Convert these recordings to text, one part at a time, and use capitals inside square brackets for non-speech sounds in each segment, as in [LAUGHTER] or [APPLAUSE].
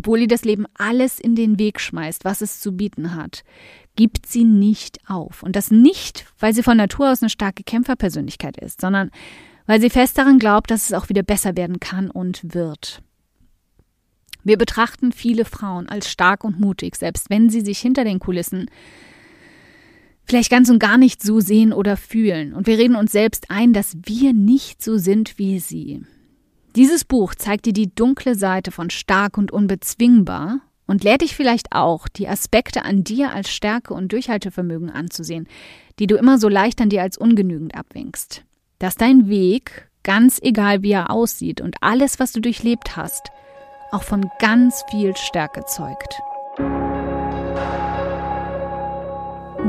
Obwohl ihr das Leben alles in den Weg schmeißt, was es zu bieten hat, gibt sie nicht auf. Und das nicht, weil sie von Natur aus eine starke Kämpferpersönlichkeit ist, sondern weil sie fest daran glaubt, dass es auch wieder besser werden kann und wird. Wir betrachten viele Frauen als stark und mutig, selbst wenn sie sich hinter den Kulissen vielleicht ganz und gar nicht so sehen oder fühlen. Und wir reden uns selbst ein, dass wir nicht so sind wie sie. Dieses Buch zeigt dir die dunkle Seite von stark und unbezwingbar und lehrt dich vielleicht auch, die Aspekte an dir als Stärke und Durchhaltevermögen anzusehen, die du immer so leicht an dir als ungenügend abwinkst. Dass dein Weg, ganz egal wie er aussieht und alles, was du durchlebt hast, auch von ganz viel Stärke zeugt.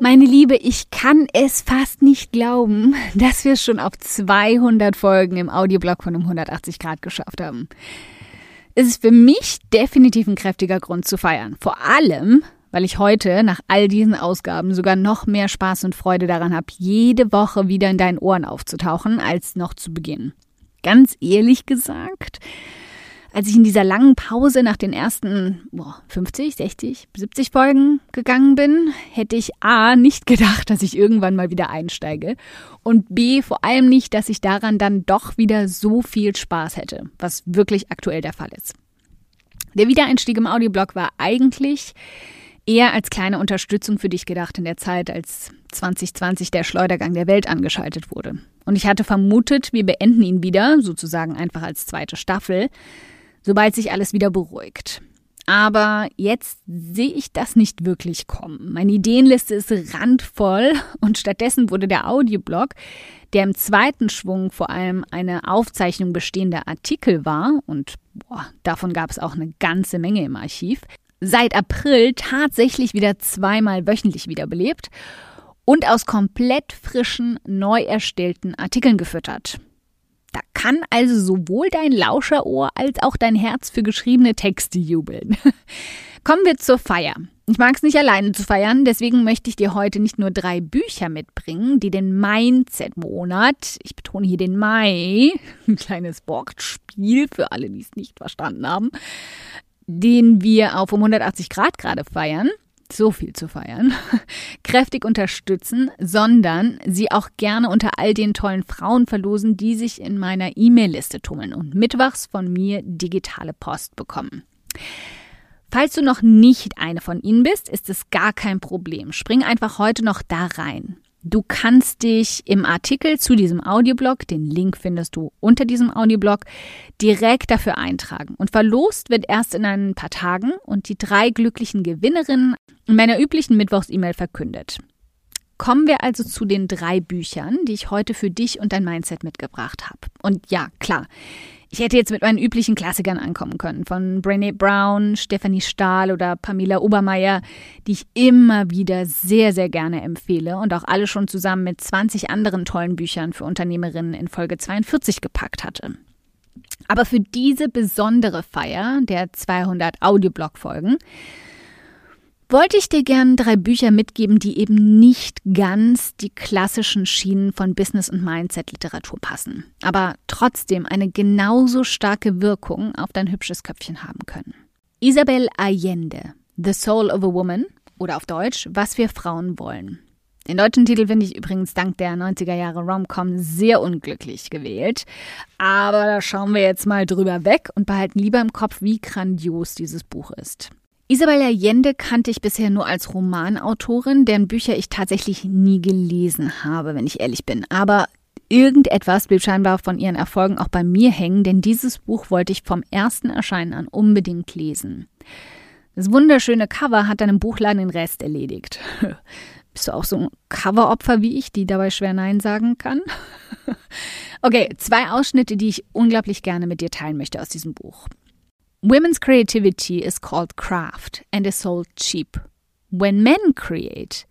Meine Liebe, ich kann es fast nicht glauben, [LAUGHS] dass wir es schon auf 200 Folgen im Audioblog von um 180 Grad geschafft haben. Es ist für mich definitiv ein kräftiger Grund zu feiern. Vor allem, weil ich heute nach all diesen Ausgaben sogar noch mehr Spaß und Freude daran habe, jede Woche wieder in deinen Ohren aufzutauchen, als noch zu Beginn. Ganz ehrlich gesagt, als ich in dieser langen Pause nach den ersten boah, 50, 60, 70 Folgen gegangen bin, hätte ich A nicht gedacht, dass ich irgendwann mal wieder einsteige und B vor allem nicht, dass ich daran dann doch wieder so viel Spaß hätte, was wirklich aktuell der Fall ist. Der Wiedereinstieg im Audioblog war eigentlich eher als kleine Unterstützung für dich gedacht in der Zeit, als 2020 der Schleudergang der Welt angeschaltet wurde. Und ich hatte vermutet, wir beenden ihn wieder, sozusagen einfach als zweite Staffel, sobald sich alles wieder beruhigt. Aber jetzt sehe ich das nicht wirklich kommen. Meine Ideenliste ist randvoll [LAUGHS] und stattdessen wurde der Audioblog, der im zweiten Schwung vor allem eine Aufzeichnung bestehender Artikel war, und boah, davon gab es auch eine ganze Menge im Archiv, seit April tatsächlich wieder zweimal wöchentlich wiederbelebt und aus komplett frischen, neu erstellten Artikeln gefüttert. Da kann also sowohl dein Lauscherohr als auch dein Herz für geschriebene Texte jubeln. [LAUGHS] Kommen wir zur Feier. Ich mag es nicht alleine zu feiern, deswegen möchte ich dir heute nicht nur drei Bücher mitbringen, die den Mindset-Monat, ich betone hier den Mai, [LAUGHS] ein kleines Wortspiel für alle, die es nicht verstanden haben, den wir auf um 180 Grad gerade feiern, so viel zu feiern, [LAUGHS] kräftig unterstützen, sondern sie auch gerne unter all den tollen Frauen verlosen, die sich in meiner E-Mail-Liste tummeln und mittwochs von mir digitale Post bekommen. Falls du noch nicht eine von ihnen bist, ist es gar kein Problem. Spring einfach heute noch da rein. Du kannst dich im Artikel zu diesem Audioblog, den Link findest du unter diesem Audioblog, direkt dafür eintragen. Und verlost wird erst in ein paar Tagen und die drei glücklichen Gewinnerinnen in meiner üblichen Mittwochs-E-Mail verkündet. Kommen wir also zu den drei Büchern, die ich heute für dich und dein Mindset mitgebracht habe. Und ja, klar, ich hätte jetzt mit meinen üblichen Klassikern ankommen können, von Brené Brown, Stephanie Stahl oder Pamela Obermeier, die ich immer wieder sehr, sehr gerne empfehle und auch alle schon zusammen mit 20 anderen tollen Büchern für Unternehmerinnen in Folge 42 gepackt hatte. Aber für diese besondere Feier der 200 Audioblog-Folgen wollte ich dir gern drei Bücher mitgeben, die eben nicht ganz die klassischen Schienen von Business- und Mindset-Literatur passen, aber trotzdem eine genauso starke Wirkung auf dein hübsches Köpfchen haben können. Isabel Allende, The Soul of a Woman oder auf Deutsch, Was wir Frauen wollen. Den deutschen Titel finde ich übrigens dank der 90er Jahre Rom-Com sehr unglücklich gewählt. Aber da schauen wir jetzt mal drüber weg und behalten lieber im Kopf, wie grandios dieses Buch ist. Isabel Allende kannte ich bisher nur als Romanautorin, deren Bücher ich tatsächlich nie gelesen habe, wenn ich ehrlich bin. Aber irgendetwas blieb scheinbar von ihren Erfolgen auch bei mir hängen, denn dieses Buch wollte ich vom ersten Erscheinen an unbedingt lesen. Das wunderschöne Cover hat dann im Buchladen den Rest erledigt. [LAUGHS] Bist du auch so ein Coveropfer wie ich, die dabei schwer Nein sagen kann? [LAUGHS] okay, zwei Ausschnitte, die ich unglaublich gerne mit dir teilen möchte aus diesem Buch. Women's creativity is called craft and is sold cheap. When men create,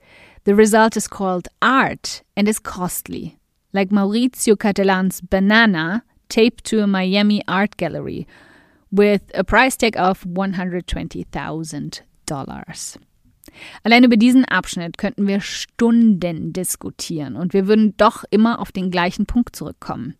the result is called art and is costly, like Maurizio Catalan's banana taped to a Miami art gallery with a price tag of $120,000. Allein über diesen Abschnitt könnten wir Stunden diskutieren und wir würden doch immer auf den gleichen Punkt zurückkommen.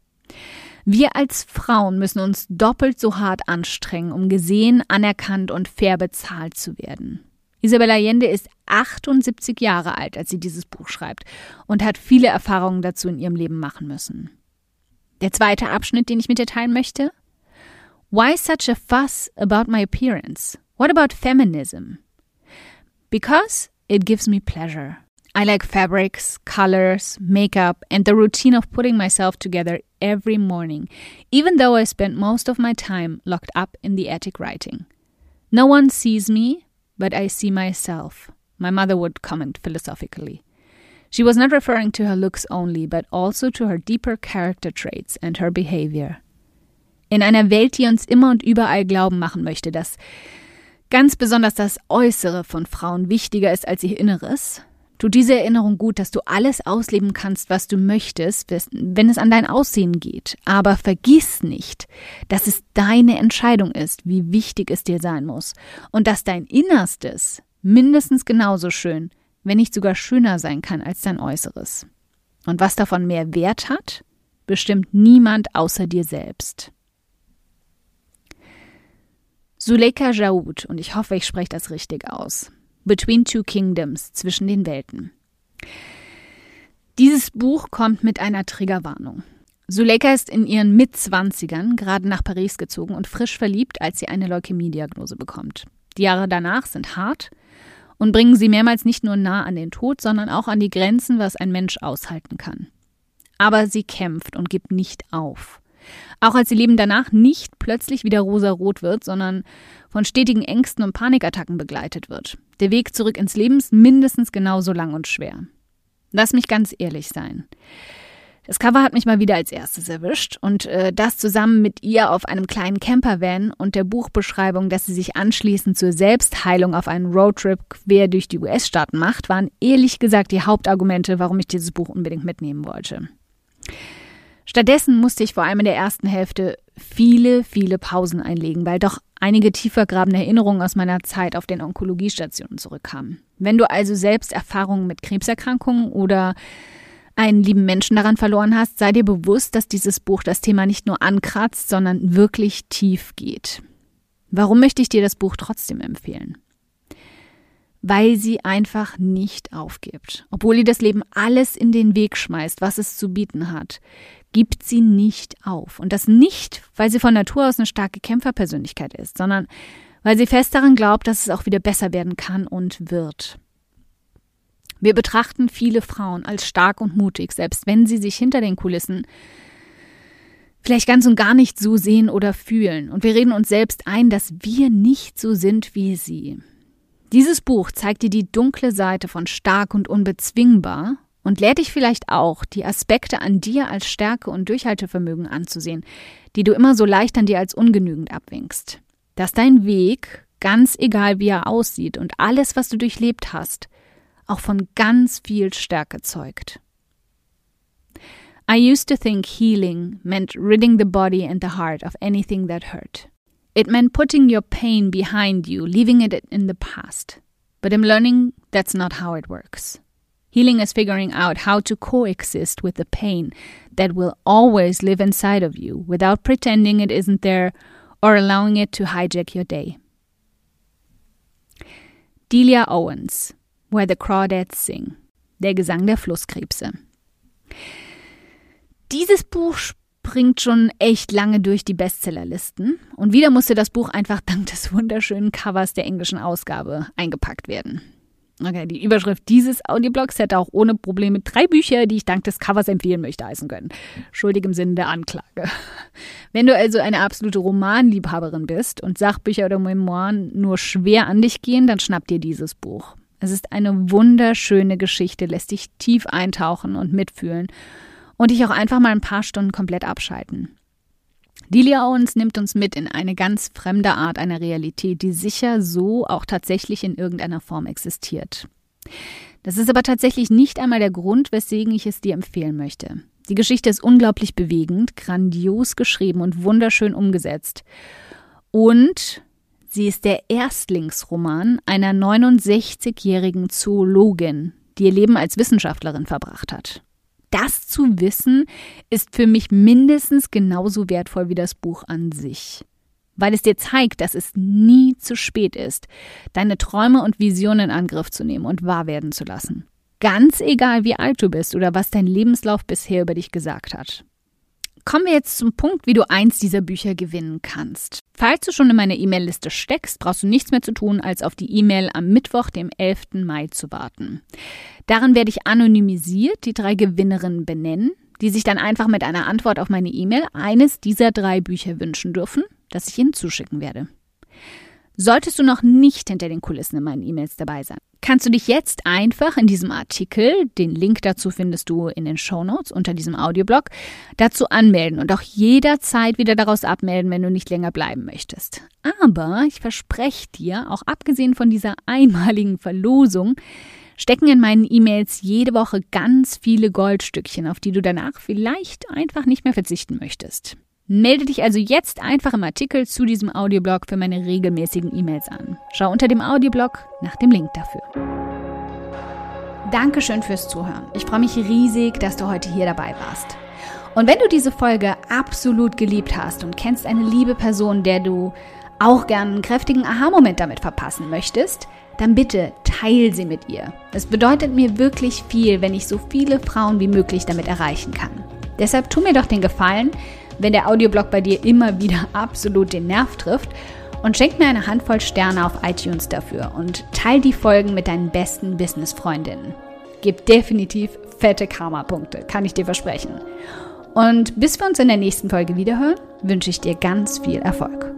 Wir als Frauen müssen uns doppelt so hart anstrengen, um gesehen, anerkannt und fair bezahlt zu werden. Isabella Allende ist 78 Jahre alt, als sie dieses Buch schreibt und hat viele Erfahrungen dazu in ihrem Leben machen müssen. Der zweite Abschnitt, den ich mit dir teilen möchte? Why such a fuss about my appearance? What about feminism? Because it gives me pleasure. I like fabrics, colors, makeup, and the routine of putting myself together every morning, even though I spend most of my time locked up in the attic writing. No one sees me, but I see myself, my mother would comment philosophically. She was not referring to her looks only, but also to her deeper character traits and her behavior. In einer Welt, die uns immer und überall glauben machen möchte, dass ganz besonders das Äußere von Frauen wichtiger ist als ihr Inneres, Tut diese Erinnerung gut, dass du alles ausleben kannst, was du möchtest, wenn es an dein Aussehen geht. Aber vergiss nicht, dass es deine Entscheidung ist, wie wichtig es dir sein muss. Und dass dein Innerstes mindestens genauso schön, wenn nicht sogar schöner sein kann als dein Äußeres. Und was davon mehr Wert hat, bestimmt niemand außer dir selbst. Suleika Jaoud, und ich hoffe, ich spreche das richtig aus, Between Two Kingdoms, zwischen den Welten. Dieses Buch kommt mit einer Triggerwarnung. Suleika ist in ihren Mitzwanzigern gerade nach Paris gezogen und frisch verliebt, als sie eine Leukämie-Diagnose bekommt. Die Jahre danach sind hart und bringen sie mehrmals nicht nur nah an den Tod, sondern auch an die Grenzen, was ein Mensch aushalten kann. Aber sie kämpft und gibt nicht auf. Auch als ihr Leben danach nicht plötzlich wieder rosarot wird, sondern von stetigen Ängsten und Panikattacken begleitet wird. Der Weg zurück ins Leben ist mindestens genauso lang und schwer. Lass mich ganz ehrlich sein. Das Cover hat mich mal wieder als erstes erwischt und äh, das zusammen mit ihr auf einem kleinen Campervan und der Buchbeschreibung, dass sie sich anschließend zur Selbstheilung auf einen Roadtrip quer durch die US-Staaten macht, waren ehrlich gesagt die Hauptargumente, warum ich dieses Buch unbedingt mitnehmen wollte. Stattdessen musste ich vor allem in der ersten Hälfte viele, viele Pausen einlegen, weil doch einige tiefergrabende Erinnerungen aus meiner Zeit auf den Onkologiestationen zurückkamen. Wenn du also selbst Erfahrungen mit Krebserkrankungen oder einen lieben Menschen daran verloren hast, sei dir bewusst, dass dieses Buch das Thema nicht nur ankratzt, sondern wirklich tief geht. Warum möchte ich dir das Buch trotzdem empfehlen? Weil sie einfach nicht aufgibt. Obwohl ihr das Leben alles in den Weg schmeißt, was es zu bieten hat, gibt sie nicht auf. Und das nicht, weil sie von Natur aus eine starke Kämpferpersönlichkeit ist, sondern weil sie fest daran glaubt, dass es auch wieder besser werden kann und wird. Wir betrachten viele Frauen als stark und mutig, selbst wenn sie sich hinter den Kulissen vielleicht ganz und gar nicht so sehen oder fühlen. Und wir reden uns selbst ein, dass wir nicht so sind wie sie. Dieses Buch zeigt dir die dunkle Seite von stark und unbezwingbar und lehrt dich vielleicht auch, die Aspekte an dir als Stärke und Durchhaltevermögen anzusehen, die du immer so leicht an dir als ungenügend abwinkst. Dass dein Weg, ganz egal wie er aussieht und alles, was du durchlebt hast, auch von ganz viel Stärke zeugt. I used to think healing meant ridding the body and the heart of anything that hurt. It meant putting your pain behind you, leaving it in the past. But I'm learning that's not how it works. Healing is figuring out how to coexist with the pain that will always live inside of you without pretending it isn't there or allowing it to hijack your day. Delia Owens, Where the Crawdads Sing, der Gesang der Flusskrebse. Dieses Buch springt schon echt lange durch die Bestsellerlisten und wieder musste das Buch einfach dank des wunderschönen Covers der englischen Ausgabe eingepackt werden. Okay, die Überschrift dieses Audioblogs hätte auch ohne Probleme drei Bücher, die ich dank des Covers empfehlen möchte, heißen können. Schuldig im Sinne der Anklage. [LAUGHS] Wenn du also eine absolute Romanliebhaberin bist und Sachbücher oder Memoiren nur schwer an dich gehen, dann schnapp dir dieses Buch. Es ist eine wunderschöne Geschichte, lässt dich tief eintauchen und mitfühlen und dich auch einfach mal ein paar Stunden komplett abschalten. Delia Owens nimmt uns mit in eine ganz fremde Art einer Realität, die sicher so auch tatsächlich in irgendeiner Form existiert. Das ist aber tatsächlich nicht einmal der Grund, weswegen ich es dir empfehlen möchte. Die Geschichte ist unglaublich bewegend, grandios geschrieben und wunderschön umgesetzt. Und sie ist der Erstlingsroman einer 69-jährigen Zoologin, die ihr Leben als Wissenschaftlerin verbracht hat das zu wissen, ist für mich mindestens genauso wertvoll wie das Buch an sich. Weil es dir zeigt, dass es nie zu spät ist, deine Träume und Visionen in Angriff zu nehmen und wahr werden zu lassen. Ganz egal, wie alt du bist oder was dein Lebenslauf bisher über dich gesagt hat. Kommen wir jetzt zum Punkt, wie du eins dieser Bücher gewinnen kannst. Falls du schon in meiner E-Mail-Liste steckst, brauchst du nichts mehr zu tun, als auf die E-Mail am Mittwoch, dem 11. Mai zu warten. Darin werde ich anonymisiert die drei Gewinnerinnen benennen, die sich dann einfach mit einer Antwort auf meine E-Mail eines dieser drei Bücher wünschen dürfen, das ich ihnen zuschicken werde. Solltest du noch nicht hinter den Kulissen in meinen E-Mails dabei sein, kannst du dich jetzt einfach in diesem Artikel, den Link dazu findest du in den Show Notes unter diesem Audioblog, dazu anmelden und auch jederzeit wieder daraus abmelden, wenn du nicht länger bleiben möchtest. Aber ich verspreche dir, auch abgesehen von dieser einmaligen Verlosung, stecken in meinen E-Mails jede Woche ganz viele Goldstückchen, auf die du danach vielleicht einfach nicht mehr verzichten möchtest. Melde dich also jetzt einfach im Artikel zu diesem Audioblog für meine regelmäßigen E-Mails an. Schau unter dem Audioblog nach dem Link dafür. Dankeschön fürs Zuhören. Ich freue mich riesig, dass du heute hier dabei warst. Und wenn du diese Folge absolut geliebt hast und kennst eine liebe Person, der du auch gern einen kräftigen Aha-Moment damit verpassen möchtest, dann bitte teil sie mit ihr. Es bedeutet mir wirklich viel, wenn ich so viele Frauen wie möglich damit erreichen kann. Deshalb tu mir doch den Gefallen, wenn der Audioblog bei dir immer wieder [LAUGHS] absolut den Nerv trifft und schenk mir eine Handvoll Sterne auf iTunes dafür und teil die Folgen mit deinen besten Business-Freundinnen. Gib definitiv fette Karma-Punkte, kann ich dir versprechen. Und bis wir uns in der nächsten Folge wiederhören, wünsche ich dir ganz viel Erfolg.